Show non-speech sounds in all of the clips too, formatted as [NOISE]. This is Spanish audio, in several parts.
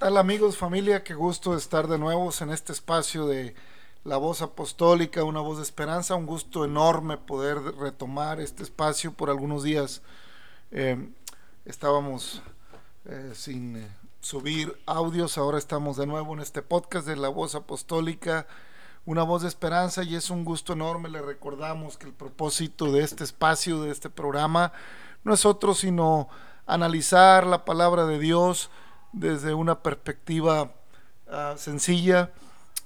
tal amigos, familia? Qué gusto estar de nuevo en este espacio de la voz apostólica, una voz de esperanza. Un gusto enorme poder retomar este espacio por algunos días. eh, estábamos eh, sin eh, subir audios, ahora estamos de nuevo en este podcast de la voz apostólica, una voz de esperanza y es un gusto enorme. Le recordamos que el propósito de este espacio, de este programa, no es otro sino analizar la palabra de Dios desde una perspectiva ah, sencilla,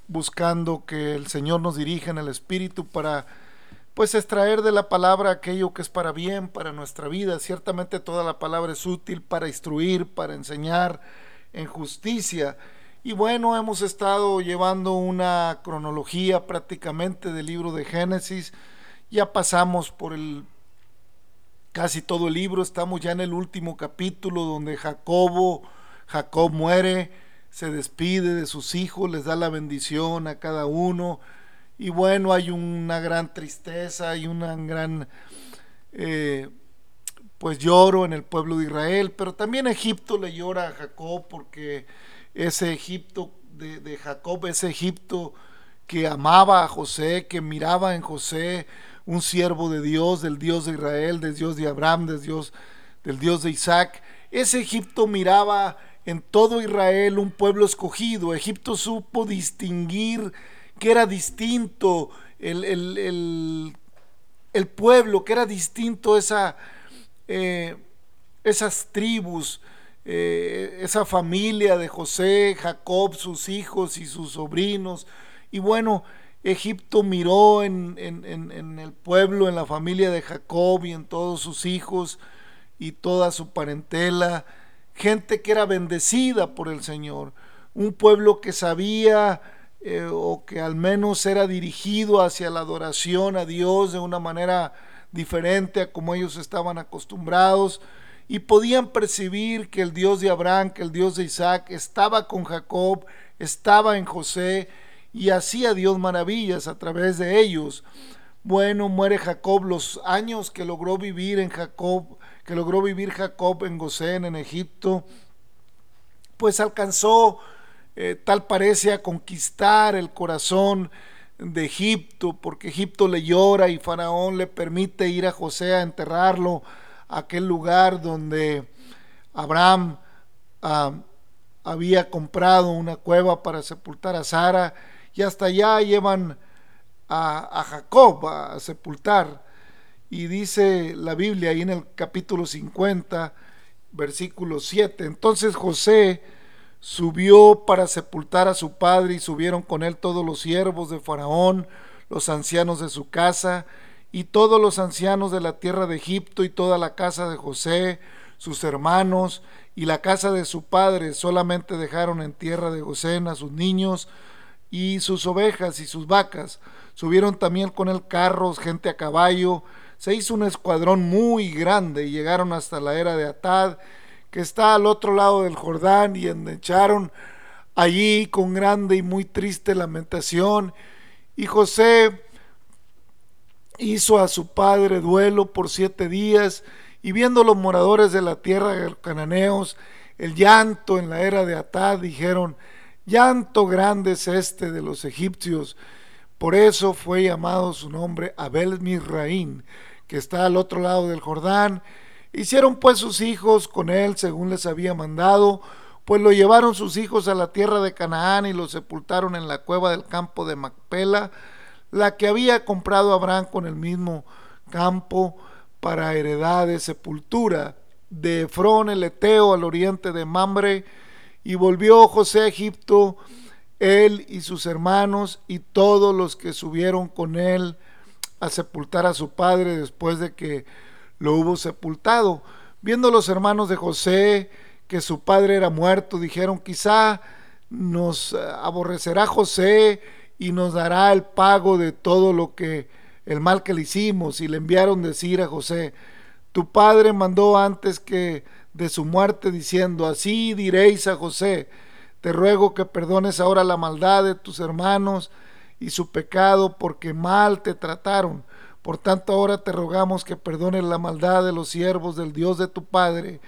buscando que el Señor nos dirija en el Espíritu para pues extraer de la palabra aquello que es para bien, para nuestra vida. Ciertamente toda la palabra es útil para instruir, para enseñar en justicia. Y bueno, hemos estado llevando una cronología prácticamente del libro de Génesis. Ya pasamos por el casi todo el libro, estamos ya en el último capítulo donde Jacobo, Jacob muere, se despide de sus hijos, les da la bendición a cada uno. Y bueno, hay una gran tristeza, hay una gran eh, pues lloro en el pueblo de Israel, pero también Egipto le llora a Jacob porque ese Egipto de, de Jacob, ese Egipto que amaba a José, que miraba en José un siervo de Dios, del Dios de Israel, del Dios de Abraham, del Dios, del Dios de Isaac. Ese Egipto miraba en todo Israel un pueblo escogido. Egipto supo distinguir que era distinto el, el, el, pueblo, que era distinto esa, eh, esas tribus, eh, esa familia de José, Jacob, sus hijos y sus sobrinos. Y bueno, Egipto miró en, en, en, el pueblo, en la familia de Jacob y en todos sus hijos y toda su parentela, gente que era bendecida por el Señor, un pueblo que sabía eh, o que al menos era dirigido hacia la adoración a Dios de una manera diferente a como ellos estaban acostumbrados y podían percibir que el Dios de Abraham, que el Dios de Isaac estaba con Jacob, estaba en José y hacía Dios maravillas a través de ellos. Bueno, muere Jacob los años que logró vivir en Jacob, que logró vivir Jacob en Gosén, en Egipto, pues alcanzó, eh, tal parece, a conquistar el corazón de Egipto, porque Egipto le llora y Faraón le permite ir a José a enterrarlo a aquel lugar donde Abraham ah, había comprado una cueva para sepultar a Sara y hasta allá llevan a, a, Jacob a sepultar. Y dice la Biblia ahí en el capítulo 50, versículo 7, entonces José subió para sepultar a su padre y subieron con él todos los siervos de Faraón, los ancianos de su casa, y todos los ancianos de la tierra de Egipto y toda la casa de José, sus hermanos y la casa de su padre, solamente dejaron en tierra de Gosén a sus niños y sus ovejas y sus vacas. Subieron también con él carros, gente a caballo. Se hizo un escuadrón muy grande y llegaron hasta la era de Atad, que está al otro lado del Jordán, y echaron allí con grande y muy triste lamentación. Y José hizo a su padre duelo por siete días, y viendo los moradores de la tierra de los cananeos el llanto en la era de Atad, dijeron, llanto grande es este de los egipcios. Por eso fue llamado su nombre Abel Misraín, que está al otro lado del Jordán. Hicieron pues sus hijos con él según les había mandado, pues lo llevaron sus hijos a la tierra de Canaán y lo sepultaron en la cueva del campo de Macpela, la que había comprado Abraham con el mismo campo para heredad de sepultura, de Efrón el Eteo al oriente de Mambre, y volvió José a Egipto, él y sus hermanos y todos los que subieron con él a sepultar a su padre después de que lo hubo sepultado. Viendo los hermanos de José que su padre era muerto, dijeron, quizá nos aborrecerá José y nos dará el pago de todo lo que el mal que le hicimos y le enviaron decir a José, tu padre mandó antes que de su muerte diciendo, así diréis a José, te ruego que perdones ahora la maldad de tus hermanos y su pecado porque mal te trataron. Por tanto ahora te rogamos que perdones la maldad de los siervos del Dios de tu Padre.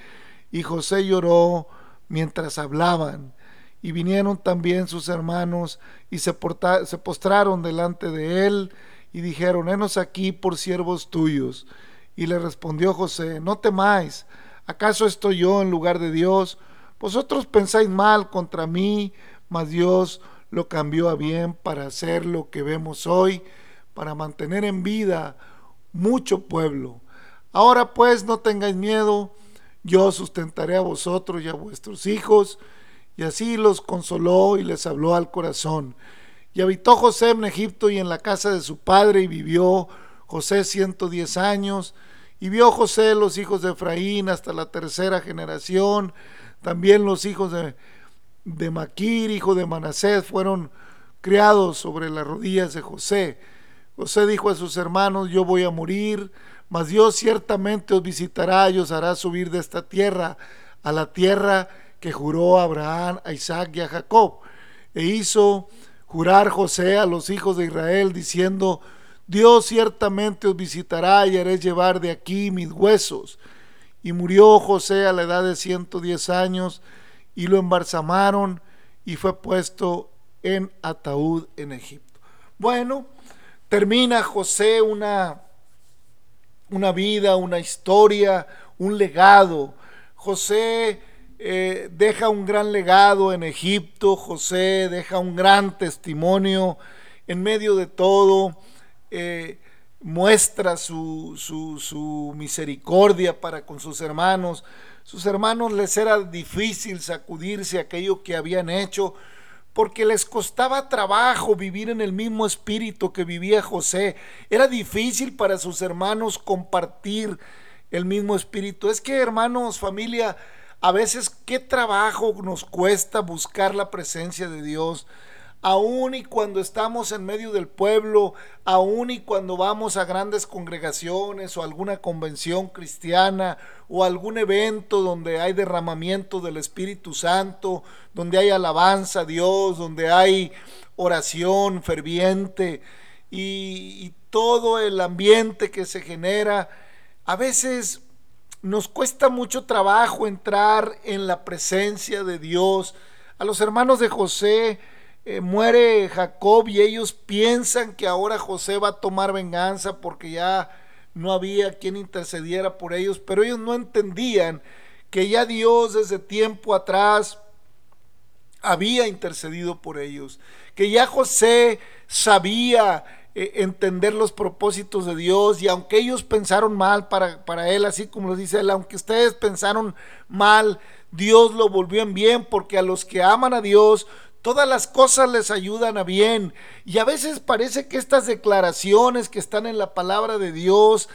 Y José lloró mientras hablaban. Y vinieron también sus hermanos y se, postraron delante de él y dijeron, henos aquí por siervos tuyos. Y le respondió José, no temáis, ¿acaso estoy yo en lugar de Dios? Vosotros pensáis mal contra mí, mas Dios lo cambió a bien para hacer lo que vemos hoy, para mantener en vida mucho pueblo. Ahora pues no tengáis miedo, yo sustentaré a vosotros y a vuestros hijos. Y así los consoló y les habló al corazón. Y habitó José en Egipto y en la casa de su padre y vivió José ciento diez años. Y vio José los hijos de Efraín hasta la tercera generación. También los hijos de, Maquir, hijo de Manasés, fueron criados sobre las rodillas de José. José dijo a sus hermanos, yo voy a morir, mas Dios ciertamente os visitará y os hará subir de esta tierra a la tierra que juró a Abraham, a Isaac y a Jacob. E hizo jurar José a los hijos de Israel, diciendo, Dios ciertamente os visitará y haré llevar de aquí mis huesos. Y murió José a la edad de ciento diez años, y lo embalsamaron, y fue puesto en ataúd en Egipto. Bueno, termina José una, una vida, una historia, un legado. José eh, deja un gran legado en Egipto, José deja un gran testimonio en medio de todo, eh, muestra su, su, su misericordia para con sus hermanos. Sus hermanos les era difícil sacudirse aquello que habían hecho, porque les costaba trabajo vivir en el mismo espíritu que vivía José. Era difícil para sus hermanos compartir el mismo espíritu. Es que, hermanos, familia, a veces qué trabajo nos cuesta buscar la presencia de Dios. Aún y cuando estamos en medio del pueblo, aún y cuando vamos a grandes congregaciones o alguna convención cristiana o algún evento donde hay derramamiento del Espíritu Santo, donde hay alabanza a Dios, donde hay oración ferviente y, y todo el ambiente que se genera, a veces nos cuesta mucho trabajo entrar en la presencia de Dios. A los hermanos de José eh, muere Jacob y ellos piensan que ahora José va a tomar venganza porque ya no había quien intercediera por ellos, pero ellos no entendían que ya Dios desde tiempo atrás había intercedido por ellos, que ya José sabía eh, entender los propósitos de Dios y aunque ellos pensaron mal para, para él, así como lo dice él, aunque ustedes pensaron mal, Dios lo volvió en bien porque a los que aman a Dios, todas las cosas les ayudan a bien. Y a veces parece que estas declaraciones que están en la palabra de Dios,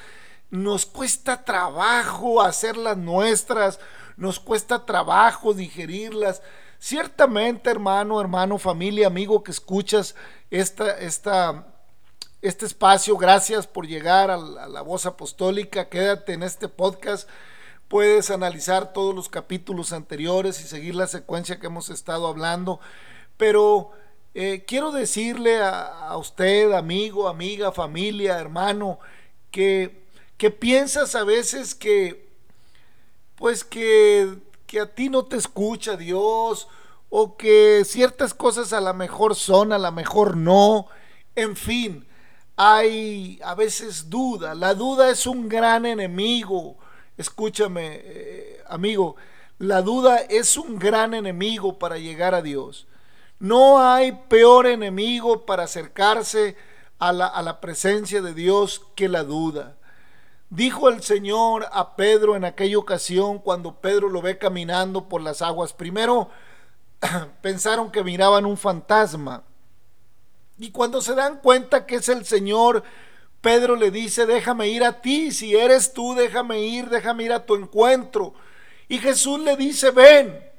nos cuesta trabajo hacerlas nuestras, nos cuesta trabajo digerirlas. Ciertamente, hermano, hermano, familia, amigo que escuchas esta, este espacio. Gracias por llegar a la, voz apostólica. Quédate en este podcast. Puedes analizar todos los capítulos anteriores y seguir la secuencia que hemos estado hablando. Pero eh, quiero decirle a, usted, amigo, amiga, familia, hermano, que, que piensas a veces que, pues que, que a ti no te escucha Dios o que ciertas cosas a lo mejor son, a lo mejor no. En fin, hay a veces duda. La duda es un gran enemigo. Escúchame, eh, amigo, la duda es un gran enemigo para llegar a Dios. No hay peor enemigo para acercarse a la, presencia de Dios que la duda. Dijo el Señor a Pedro en aquella ocasión cuando Pedro lo ve caminando por las aguas. Primero [CLEARS THROAT] pensaron que miraban un fantasma y cuando se dan cuenta que es el Señor, Pedro le dice, déjame ir a ti, si eres tú, déjame ir, déjame ir a tu encuentro. Y Jesús le dice, ven.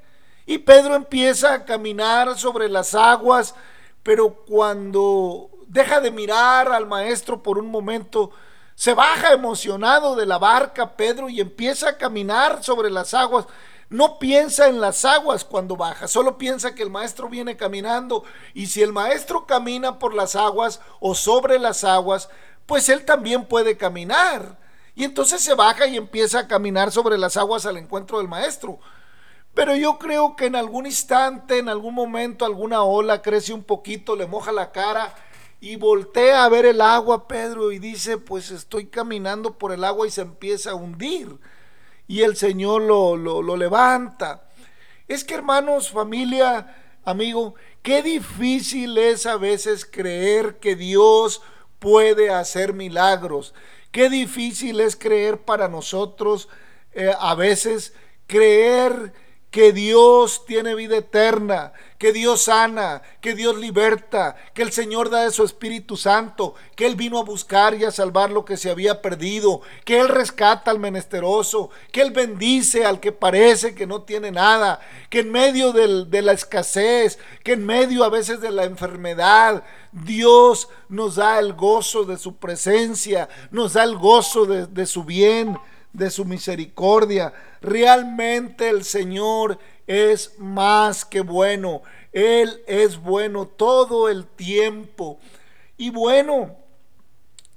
Y Pedro empieza a caminar sobre las aguas, pero cuando deja de mirar al maestro por un momento, se baja emocionado de la barca Pedro y empieza a caminar sobre las aguas. No piensa en las aguas cuando baja, solo piensa que el maestro viene caminando y si el maestro camina por las aguas o sobre las aguas, pues él también puede caminar. Y entonces se baja y empieza a caminar sobre las aguas al encuentro del maestro. Pero yo creo que en algún instante, en algún momento, alguna ola crece un poquito, le moja la cara y voltea a ver el agua, Pedro, y dice, pues estoy caminando por el agua y se empieza a hundir. Y el Señor lo, lo, levanta. Es que hermanos, familia, amigo, qué difícil es a veces creer que Dios puede hacer milagros. Qué difícil es creer para nosotros eh, a veces creer que Dios tiene vida eterna, que Dios sana, que Dios liberta, que el Señor da de su Espíritu Santo, que Él vino a buscar y a salvar lo que se había perdido, que Él rescata al menesteroso, que Él bendice al que parece que no tiene nada, que en medio de la escasez, que en medio a veces de la enfermedad, Dios nos da el gozo de su presencia, nos da el gozo de, de su bien de su misericordia. Realmente el Señor es más que bueno. Él es bueno todo el tiempo. Y bueno,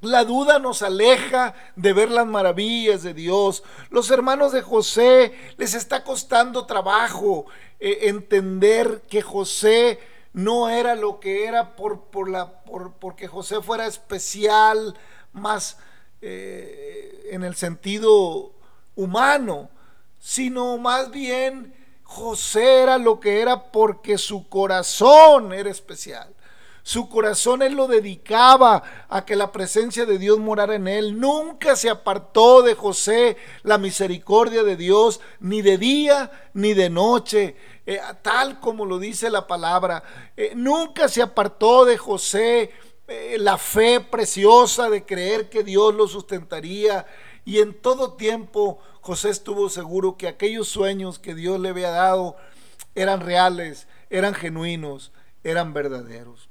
la duda nos aleja de ver las maravillas de Dios. Los hermanos de José les está costando trabajo eh, entender que José no era lo que era por, por la, por, porque José fuera especial, más eh, en el sentido humano, sino más bien José era lo que era porque su corazón era especial. Su corazón él lo dedicaba a que la presencia de Dios morara en él. Nunca se apartó de José la misericordia de Dios, ni de día ni de noche, eh, tal como lo dice la palabra. Eh, nunca se apartó de José eh, la fe preciosa de creer que Dios lo sustentaría. Y en todo tiempo José estuvo seguro que aquellos sueños que Dios le había dado eran reales, eran genuinos, eran verdaderos.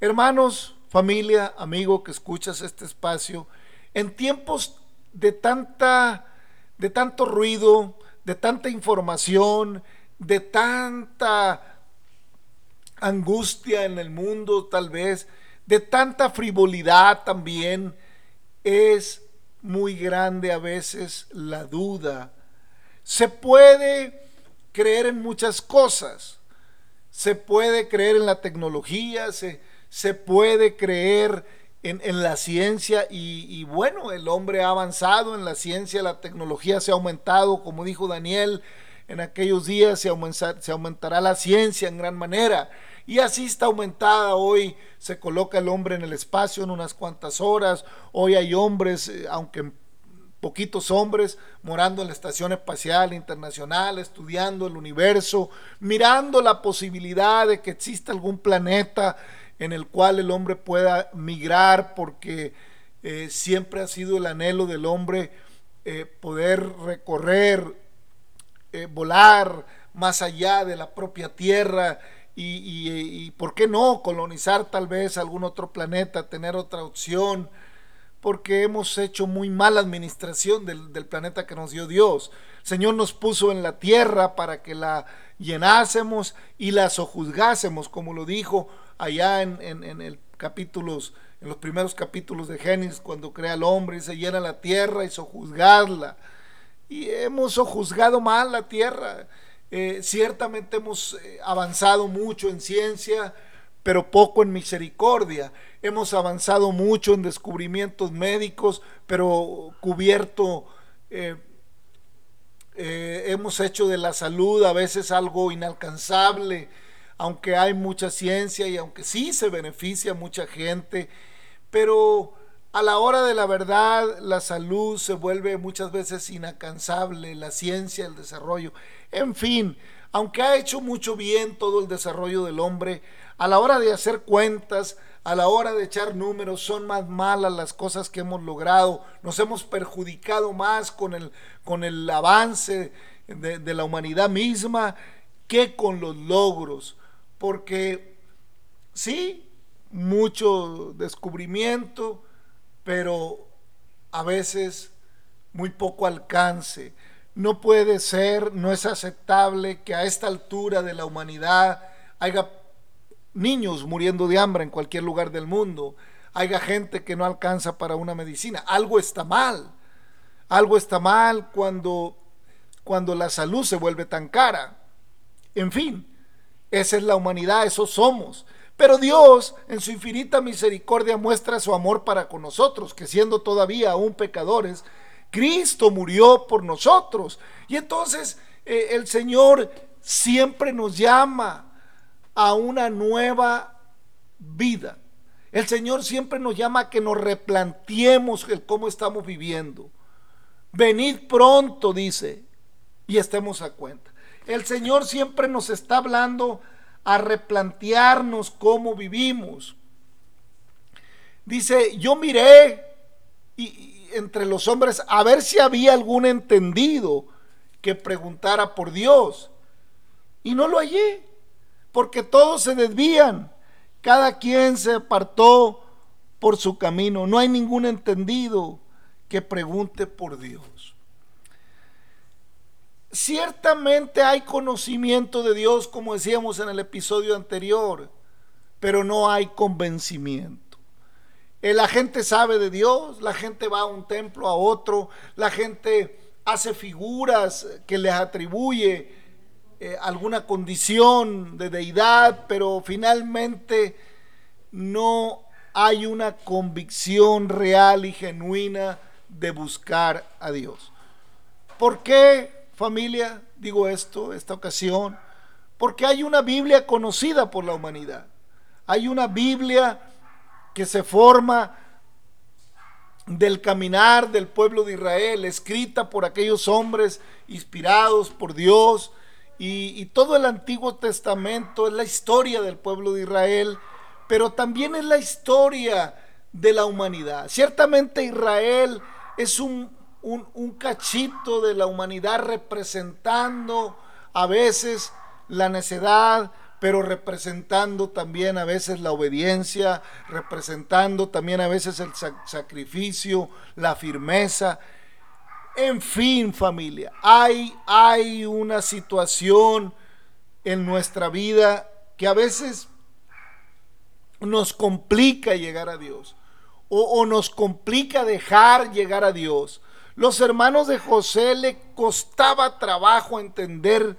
Hermanos, familia, amigo que escuchas este espacio, en tiempos de tanta de tanto ruido, de tanta información, de tanta angustia en el mundo tal vez, de tanta frivolidad también, es muy grande a veces la duda. Se puede creer en muchas cosas, se puede creer en la tecnología, se, se puede creer en, la ciencia y, bueno, el hombre ha avanzado en la ciencia, la tecnología se ha aumentado, como dijo Daniel, en aquellos días se, se aumentará la ciencia en gran manera y así está aumentada. Hoy se coloca el hombre en el espacio en unas cuantas horas. Hoy hay hombres, eh, aunque poquitos hombres, morando en la Estación Espacial Internacional, estudiando el universo, mirando la posibilidad de que exista algún planeta en el cual el hombre pueda migrar, porque eh, siempre ha sido el anhelo del hombre eh, poder recorrer, volar más allá de la propia Tierra y, por qué no colonizar tal vez algún otro planeta, tener otra opción, porque hemos hecho muy mala administración del, del, planeta que nos dio Dios. El Señor nos puso en la tierra para que la llenásemos y la sojuzgásemos, como lo dijo allá en, en, el capítulos, en los primeros capítulos de Génesis, cuando crea al hombre y se llena la tierra y sojuzgarla. Y hemos sojuzgado mal la tierra. Eh, ciertamente hemos eh, avanzado mucho en ciencia, pero poco en misericordia. Hemos avanzado mucho en descubrimientos médicos, pero cubierto, eh, hemos hecho de la salud a veces algo inalcanzable, aunque hay mucha ciencia y aunque sí se beneficia mucha gente, pero a la hora de la verdad, la salud se vuelve muchas veces inalcanzable, la ciencia, el desarrollo. En fin, aunque ha hecho mucho bien todo el desarrollo del hombre, a la hora de hacer cuentas, a la hora de echar números, son más malas las cosas que hemos logrado. Nos hemos perjudicado más con el, con el avance de, de la humanidad misma que con los logros. Porque sí, mucho descubrimiento, pero a veces muy poco alcance. No puede ser, no es aceptable que a esta altura de la humanidad haya niños muriendo de hambre en cualquier lugar del mundo, haya gente que no alcanza para una medicina. Algo está mal. Algo está mal cuando, cuando la salud se vuelve tan cara. En fin, esa es la humanidad, eso somos. Pero Dios, en su infinita misericordia, muestra su amor para con nosotros, que siendo todavía aún pecadores, Cristo murió por nosotros. Y entonces eh, el Señor siempre nos llama a una nueva vida. El Señor siempre nos llama a que nos replanteemos el cómo estamos viviendo. Venid pronto, dice, y estemos a cuenta. El Señor siempre nos está hablando a replantearnos cómo vivimos. Dice, yo miré y, entre los hombres a ver si había algún entendido que preguntara por Dios. Y no lo hallé, porque todos se desvían, cada quien se apartó por su camino. No hay ningún entendido que pregunte por Dios. Ciertamente hay conocimiento de Dios, como decíamos en el episodio anterior, pero no hay convencimiento. Eh, la gente sabe de Dios, la gente va a un templo, a otro, la gente hace figuras que les atribuye eh, alguna condición de deidad, pero finalmente no hay una convicción real y genuina de buscar a Dios. ¿Por qué? familia, digo esto, esta ocasión, porque hay una Biblia conocida por la humanidad. Hay una Biblia que se forma del caminar del pueblo de Israel, escrita por aquellos hombres inspirados por Dios. Y, todo el Antiguo Testamento es la historia del pueblo de Israel, pero también es la historia de la humanidad. Ciertamente Israel es un un, cachito de la humanidad representando a veces la necedad, pero representando también a veces la obediencia, representando también a veces el sacrificio, la firmeza. En fin, familia, hay, hay una situación en nuestra vida que a veces nos complica llegar a Dios o, o nos complica dejar llegar a Dios. Los hermanos de José le costaba trabajo entender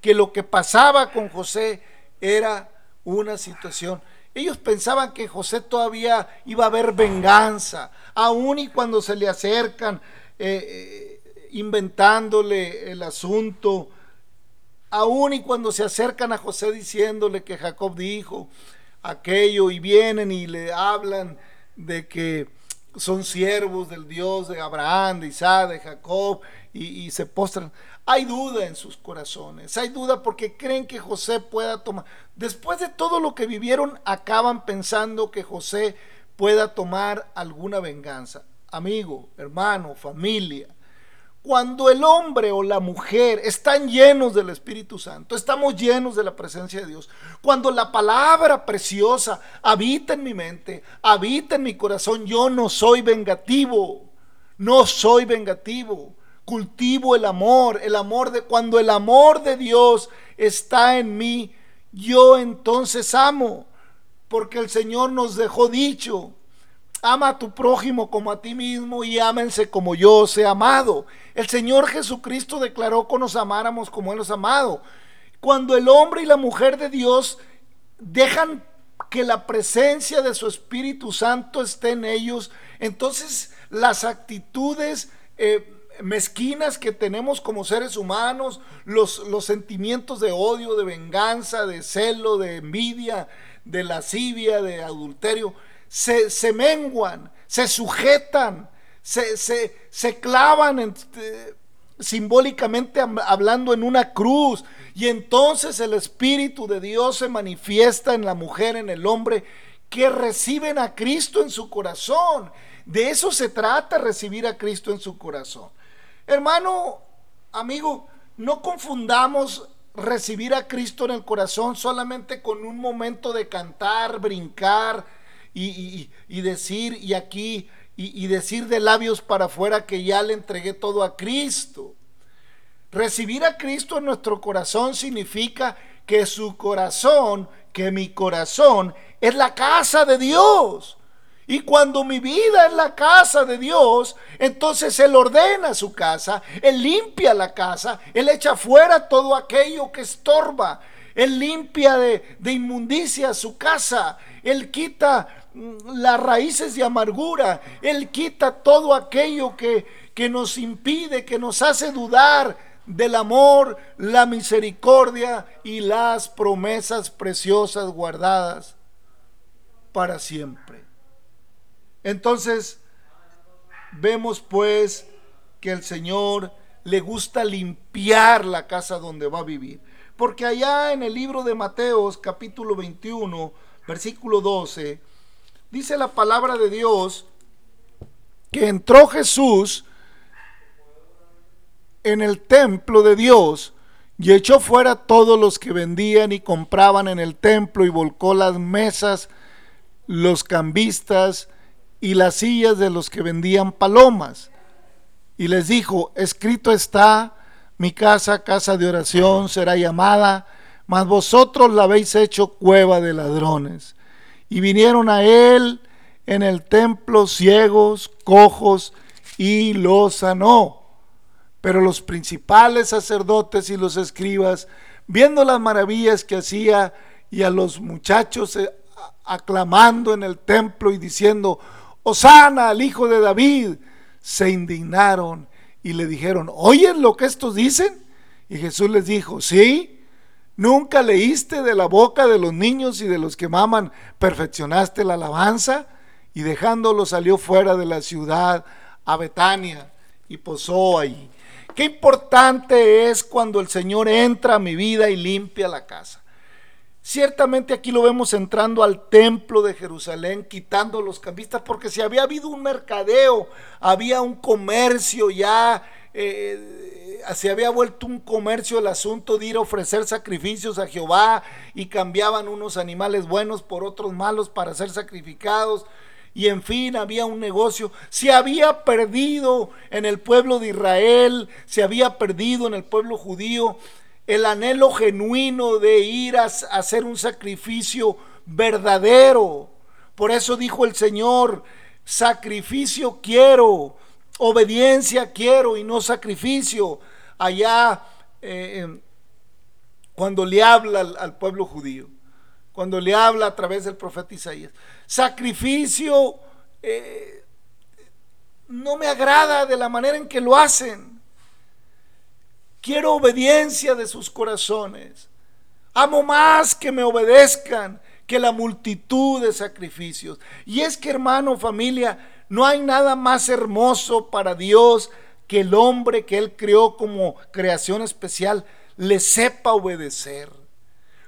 que lo que pasaba con José era una situación. Ellos pensaban que José todavía iba a haber venganza, aun y cuando se le acercan eh, eh, inventándole el asunto, aun y cuando se acercan a José diciéndole que Jacob dijo aquello y vienen y le hablan de que son siervos del Dios de Abraham, de Isaac, de Jacob, y, se postran. Hay duda en sus corazones, hay duda porque creen que José pueda tomar. Después de todo lo que vivieron, acaban pensando que José pueda tomar alguna venganza. Amigo, hermano, familia, cuando el hombre o la mujer están llenos del Espíritu Santo, estamos llenos de la presencia de Dios. Cuando la palabra preciosa habita en mi mente, habita en mi corazón, yo no soy vengativo, no soy vengativo. Cultivo el amor, el amor de cuando el amor de Dios está en mí, yo entonces amo, porque el Señor nos dejó dicho, ama a tu prójimo como a ti mismo y ámense como yo os he amado. El Señor Jesucristo declaró que nos amáramos como Él ha amado. Cuando el hombre y la mujer de Dios dejan que la presencia de su Espíritu Santo esté en ellos, entonces las actitudes eh, mezquinas que tenemos como seres humanos, los, los sentimientos de odio, de venganza, de celo, de envidia, de lascivia, de adulterio, se, menguan, se sujetan, se, se, clavan eh, simbólicamente hablando en una cruz. Y entonces el Espíritu de Dios se manifiesta en la mujer, en el hombre, que reciben a Cristo en su corazón. De eso se trata recibir a Cristo en su corazón. Hermano, amigo, no confundamos recibir a Cristo en el corazón solamente con un momento de cantar, brincar y, decir, y aquí, y, y decir de labios para afuera que ya le entregué todo a Cristo. Recibir a Cristo en nuestro corazón significa que su corazón, que mi corazón es la casa de Dios. Y cuando mi vida es la casa de Dios, entonces Él ordena su casa, Él limpia la casa, Él echa fuera todo aquello que estorba, Él limpia de, inmundicia su casa, Él quita mm, las raíces de amargura, Él quita todo aquello que, que nos impide, que nos hace dudar del amor, la misericordia y las promesas preciosas guardadas para siempre. Entonces, vemos pues que el Señor le gusta limpiar la casa donde va a vivir. Porque allá en el libro de Mateos capítulo 21, versículo 12, dice la palabra de Dios que entró Jesús en el templo de Dios y echó fuera todos los que vendían y compraban en el templo y volcó las mesas, los cambistas y las sillas de los que vendían palomas. Y les dijo, escrito está, mi casa, casa de oración, será llamada, mas vosotros la habéis hecho cueva de ladrones. Y vinieron a él en el templo ciegos, cojos, y los sanó. Pero los principales sacerdotes y los escribas, viendo las maravillas que hacía y a los muchachos eh, aclamando en el templo y diciendo, Osana al hijo de David, se indignaron y le dijeron, ¿oyes lo que estos dicen? Y Jesús les dijo, sí, nunca leíste de la boca de los niños y de los que maman, perfeccionaste la alabanza y dejándolo salió fuera de la ciudad a Betania y posó ahí. Qué importante es cuando el Señor entra a mi vida y limpia la casa. Ciertamente aquí lo vemos entrando al templo de Jerusalén, quitando los cambistas, porque si había habido un mercadeo, había un comercio ya, eh, se había vuelto un comercio el asunto de ir a ofrecer sacrificios a Jehová y cambiaban unos animales buenos por otros malos para ser sacrificados y en fin había un negocio. Se había perdido en el pueblo de Israel, se había perdido en el pueblo judío el anhelo genuino de ir a, hacer un sacrificio verdadero. Por eso dijo el Señor, sacrificio quiero, obediencia quiero y no sacrificio. Allá eh, cuando le habla al, al pueblo judío cuando le habla a través del profeta Isaías. Sacrificio eh, no me agrada de la manera en que lo hacen. Quiero obediencia de sus corazones. Amo más que me obedezcan que la multitud de sacrificios. Y es que hermano, familia, no hay nada más hermoso para Dios que el hombre que Él creó como creación especial le sepa obedecer.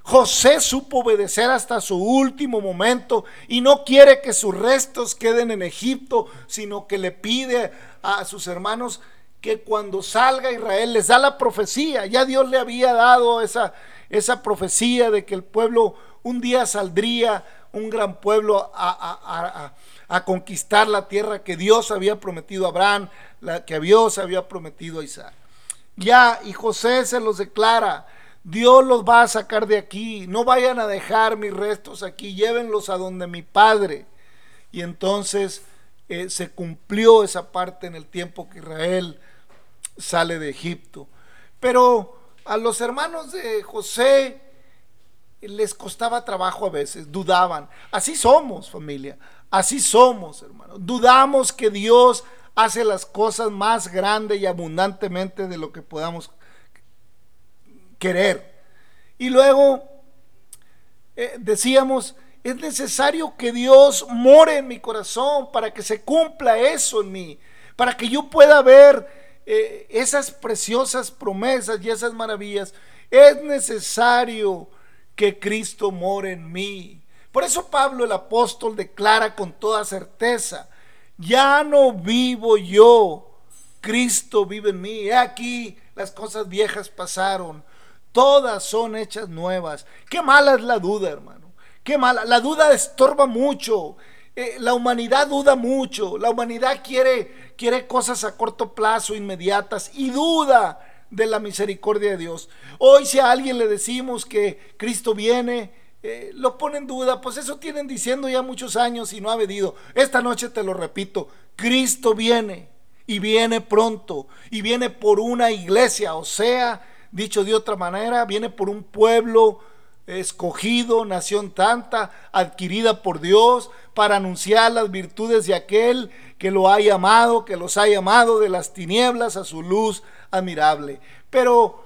José supo obedecer hasta su último momento y no quiere que sus restos queden en Egipto, sino que le pide a sus hermanos que cuando salga Israel les da la profecía. Ya Dios le había dado esa, esa profecía de que el pueblo un día saldría, un gran pueblo, a, a, a, a conquistar la tierra que Dios había prometido a Abraham, la que Dios había prometido a Isaac. Ya, y José se los declara. Dios los va a sacar de aquí. No vayan a dejar mis restos aquí. Llévenlos a donde mi padre. Y entonces eh, se cumplió esa parte en el tiempo que Israel sale de Egipto. Pero a los hermanos de José les costaba trabajo a veces, dudaban. Así somos, familia. Así somos, hermanos. Dudamos que Dios hace las cosas más grandes y abundantemente de lo que podamos querer. Y luego eh, decíamos, es necesario que Dios more en mi corazón para que se cumpla eso en mí, para que yo pueda ver eh, esas preciosas promesas y esas maravillas. Es necesario que Cristo more en mí. Por eso Pablo el apóstol declara con toda certeza, ya no vivo yo, Cristo vive en mí. He aquí las cosas viejas pasaron todas son hechas nuevas. Qué mala es la duda, hermano. Qué mala. La duda estorba mucho. Eh, la humanidad duda mucho. La humanidad quiere, quiere cosas a corto plazo, inmediatas, y duda de la misericordia de Dios. Hoy si a alguien le decimos que Cristo viene, eh, lo pone en duda, pues eso tienen diciendo ya muchos años y no ha venido. Esta noche te lo repito, Cristo viene y viene pronto y viene por una iglesia, o sea, dicho de otra manera, viene por un pueblo escogido, nación tanta, adquirida por Dios, para anunciar las virtudes de aquel que lo ha llamado, que los ha llamado de las tinieblas a su luz admirable. Pero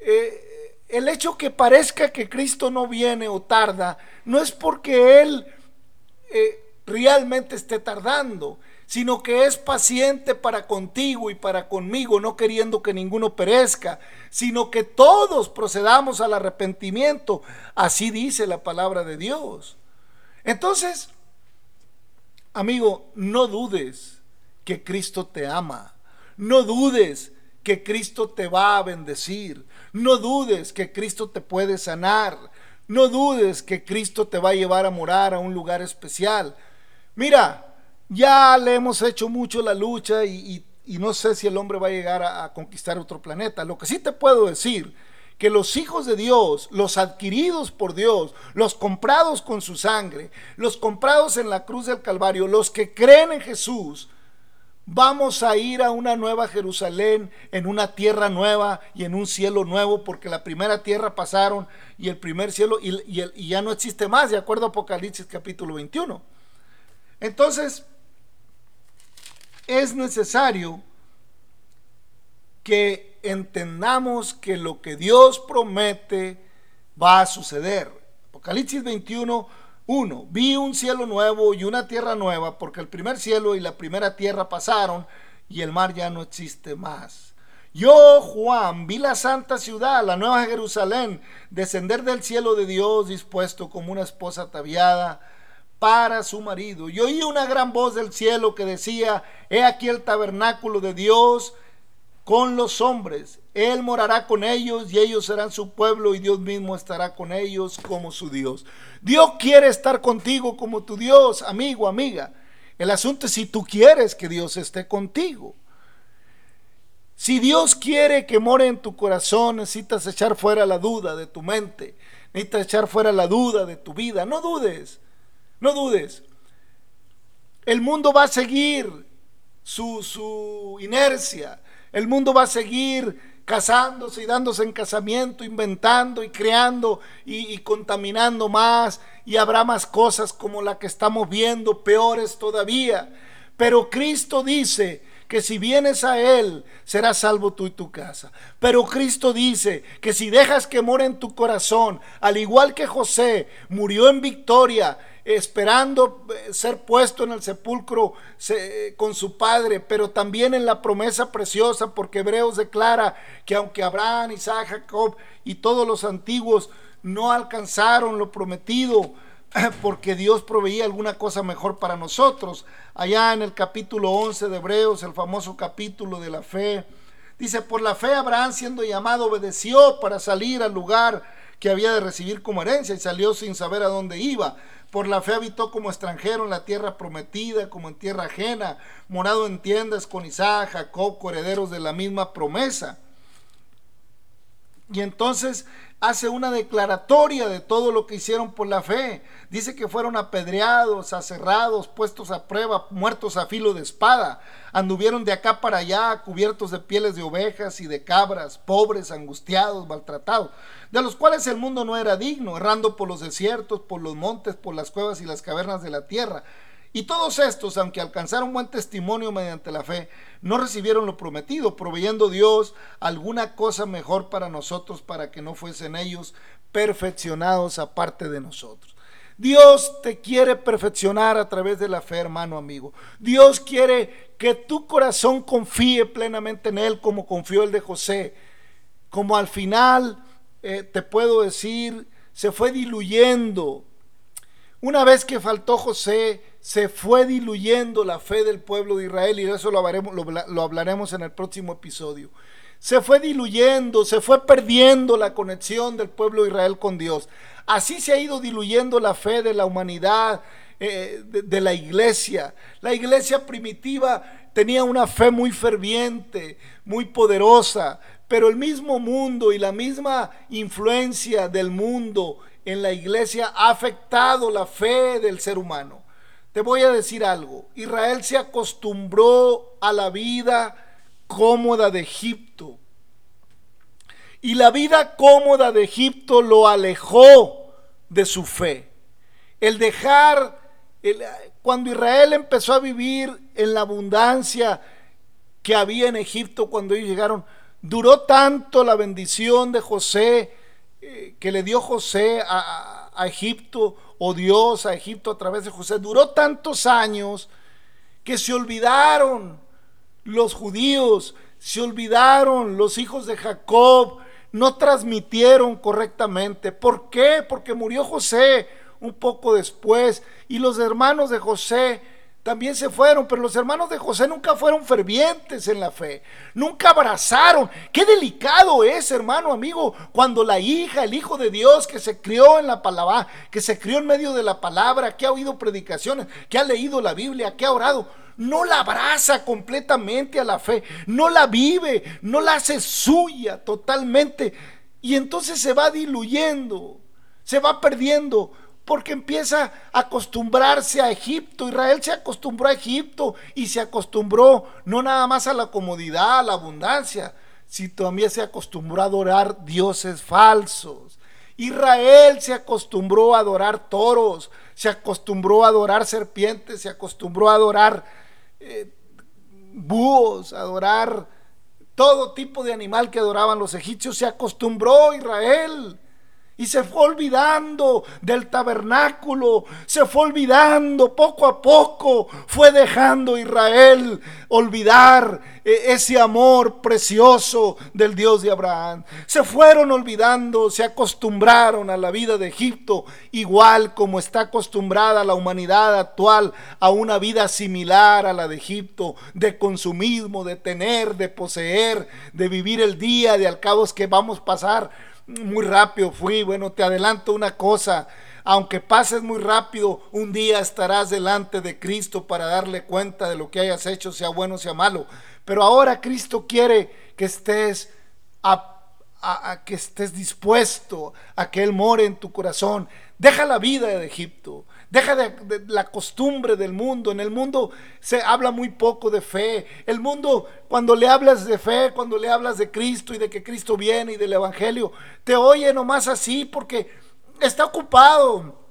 eh, el hecho que parezca que Cristo no viene o tarda, no es porque Él eh, realmente esté tardando, sino que es paciente para contigo y para conmigo, no queriendo que ninguno perezca, sino que todos procedamos al arrepentimiento. Así dice la palabra de Dios. Entonces, amigo, no dudes que Cristo te ama. No dudes que Cristo te va a bendecir. No dudes que Cristo te puede sanar. No dudes que Cristo te va a llevar a morar a un lugar especial. Mira, ya le hemos hecho mucho la lucha y, no sé si el hombre va a llegar a, conquistar otro planeta. Lo que sí te puedo decir que los hijos de Dios, los adquiridos por Dios, los comprados con su sangre, los comprados en la cruz del Calvario, los que creen en Jesús, vamos a ir a una nueva Jerusalén, en una tierra nueva y en un cielo nuevo, porque la primera tierra pasaron y el primer cielo y, y ya no existe más, de acuerdo a Apocalipsis capítulo 21. Entonces, es necesario que entendamos que lo que Dios promete va a suceder. Apocalipsis 21, 1. Vi un cielo nuevo y una tierra nueva, porque el primer cielo y la primera tierra pasaron y el mar ya no existe más. Yo, Juan, vi la santa ciudad, la nueva Jerusalén, descender del cielo de Dios dispuesto como una esposa ataviada para su marido. Y oí una gran voz del cielo que decía, he aquí el tabernáculo de Dios con los hombres. Él morará con ellos y ellos serán su pueblo y Dios mismo estará con ellos como su Dios. Dios quiere estar contigo como tu Dios, amigo, amiga. El asunto es si tú quieres que Dios esté contigo. Si Dios quiere que more en tu corazón, necesitas echar fuera la duda de tu mente. Necesitas echar fuera la duda de tu vida. No dudes. No dudes. El mundo va a seguir su, inercia. El mundo va a seguir casándose y dándose en casamiento, inventando y creando y, y, contaminando más. Y habrá más cosas como la que estamos viendo, peores todavía. Pero Cristo dice que si vienes a Él, serás salvo tú y tu casa. Pero Cristo dice que si dejas que more en tu corazón, al igual que José murió en victoria, esperando eh, ser puesto en el sepulcro con su padre, pero también en la promesa preciosa, porque Hebreos declara que aunque Abraham, Isaac, Jacob y todos los antiguos no alcanzaron lo prometido, [CLEARS THROAT] porque Dios proveía alguna cosa mejor para nosotros. Allá en el capítulo 11 de Hebreos, el famoso capítulo de la fe, dice, por la fe Abraham siendo llamado obedeció para salir al lugar que había de recibir como herencia y salió sin saber a dónde iba. Por la fe habitó como extranjero en la tierra prometida, como en tierra ajena, morado en tiendas con Isaac, Jacob, herederos de la misma promesa. Y entonces hace una declaratoria de todo lo que hicieron por la fe. Dice que fueron apedreados, aserrados, puestos a prueba, muertos a filo de espada. Anduvieron de acá para allá, cubiertos de pieles de ovejas y de cabras, pobres, angustiados, maltratados, de los cuales el mundo no era digno, errando por los desiertos, por los montes, por las cuevas y las cavernas de la tierra. Y todos estos, aunque alcanzaron buen testimonio mediante la fe, no recibieron lo prometido, proveyendo Dios alguna cosa mejor para nosotros, para que no fuesen ellos perfeccionados aparte de nosotros. Dios te quiere perfeccionar a través de la fe, hermano amigo. Dios quiere que tu corazón confíe plenamente en Él como confió el de José. Como al final, eh, te puedo decir, se fue diluyendo Una vez que faltó José, se fue diluyendo la fe del pueblo de Israel y de eso lo hablaremos, lo, hablaremos en el próximo episodio. Se fue diluyendo, se fue perdiendo la conexión del pueblo de Israel con Dios. Así se ha ido diluyendo la fe de la humanidad, eh, de la iglesia. La iglesia primitiva tenía una fe muy ferviente, muy poderosa, pero el mismo mundo y la misma influencia del mundo en la iglesia ha afectado la fe del ser humano. Te voy a decir algo, Israel se acostumbró a la vida cómoda de Egipto. Y la vida cómoda de Egipto lo alejó de su fe. El dejar, cuando Israel empezó a vivir en la abundancia que había en Egipto cuando ellos llegaron, duró tanto la bendición de José eh, que le dio José a, a, Egipto, o Dios a Egipto a través de José, duró tantos años que se olvidaron los judíos, se olvidaron los hijos de Jacob, no transmitieron correctamente. ¿Por qué? Porque murió José un poco después y los hermanos de José también se fueron, pero los hermanos de José nunca fueron fervientes en la fe, nunca abrazaron. Qué delicado es, hermano, amigo, cuando la hija, el hijo de Dios que se crió en la palabra, que se crió en medio de la palabra, que ha oído predicaciones, que ha leído la Biblia, que ha orado, no la abraza completamente a la fe, no la vive, no la hace suya totalmente. Y entonces se va diluyendo, se va perdiendo porque empieza a acostumbrarse a Egipto. Israel se acostumbró a Egipto y se acostumbró no nada más a la comodidad, a la abundancia, sino también se acostumbró a adorar dioses falsos. Israel se acostumbró a adorar toros, se acostumbró a adorar serpientes, se acostumbró a adorar eh, búhos, a adorar todo tipo de animal que adoraban los egipcios. Se acostumbró Israel y se fue olvidando del tabernáculo, se fue olvidando poco a poco, fue dejando Israel olvidar eh, ese amor precioso del Dios de Abraham. Se fueron olvidando, se acostumbraron a la vida de Egipto, igual como está acostumbrada la humanidad actual a una vida similar a la de Egipto, de consumismo, de tener, de poseer, de vivir el día, de al cabo que vamos a pasar muy rápido fui. Bueno, te adelanto una cosa. Aunque pases muy rápido, un día estarás delante de Cristo para darle cuenta de lo que hayas hecho, sea bueno sea malo. Pero ahora Cristo quiere que estés a que estés dispuesto a que Él more en tu corazón. Deja la vida de Egipto. Deja de, la costumbre del mundo. En el mundo se habla muy poco de fe. El mundo, cuando le hablas de fe, cuando le hablas de Cristo y de que Cristo viene y del Evangelio, te oye nomás así porque está ocupado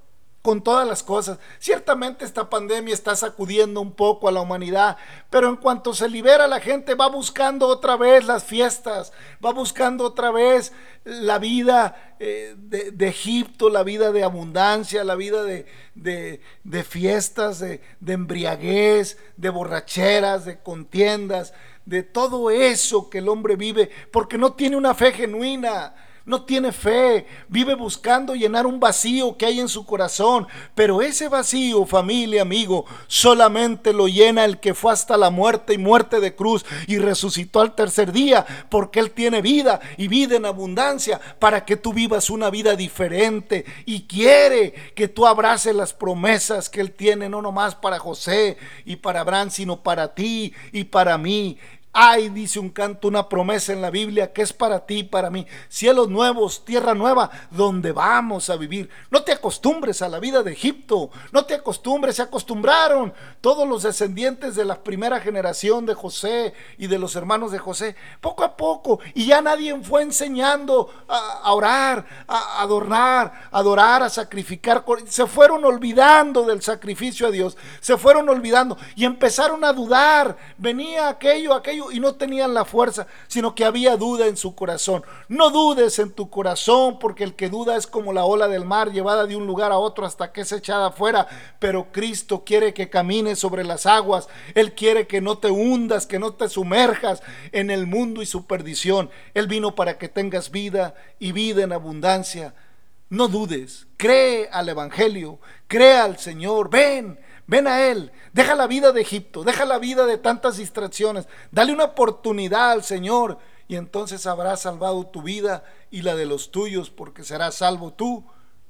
con todas las cosas. Ciertamente esta pandemia está sacudiendo un poco a la humanidad, pero en cuanto se libera la gente va buscando otra vez las fiestas, va buscando otra vez la vida eh, de, Egipto, la vida de abundancia, la vida de, fiestas, de embriaguez, de borracheras, de contiendas, de todo eso que el hombre vive, porque no tiene una fe genuina no tiene fe, vive buscando llenar un vacío que hay en su corazón, pero ese vacío, familia, amigo, solamente lo llena el que fue hasta la muerte y muerte de cruz y resucitó al tercer día, porque Él tiene vida y vida en abundancia para que tú vivas una vida diferente y quiere que tú abraces las promesas que Él tiene, no nomás para José y para Abraham, sino para ti y para mí. Hay, dice un canto, una promesa en la Biblia que es para ti para mí. Cielos nuevos, tierra nueva, donde vamos a vivir. No te acostumbres a la vida de Egipto. No te acostumbres, se acostumbraron todos los descendientes de la primera generación de José y de los hermanos de José, poco a poco. Y ya nadie fue enseñando a, a orar, a adornar, a adorar, a sacrificar. Se fueron olvidando del sacrificio a Dios. Se fueron olvidando y empezaron a dudar. Venía aquello, aquello y no tenían la fuerza, sino que había duda en su corazón. No dudes en tu corazón, porque el que duda es como la ola del mar llevada de un lugar a otro hasta que es echada afuera. Pero Cristo quiere que camines sobre las aguas. Él quiere que no te hundas, que no te sumerjas en el mundo y su perdición. Él vino para que tengas vida y vida en abundancia. No dudes, cree al Evangelio, cree al Señor, ven, ven a Él, deja la vida de Egipto, deja la vida de tantas distracciones, dale una oportunidad al Señor y entonces habrás salvado tu vida y la de los tuyos porque serás salvo tú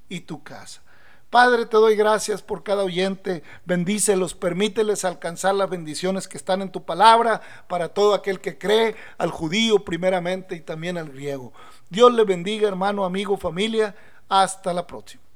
y tu casa. Padre, te doy gracias por cada oyente. Bendícelos, permíteles alcanzar las bendiciones que están en tu palabra para todo aquel que cree, al judío primeramente y también al griego. Dios le bendiga, hermano, amigo, familia. Hasta la próxima.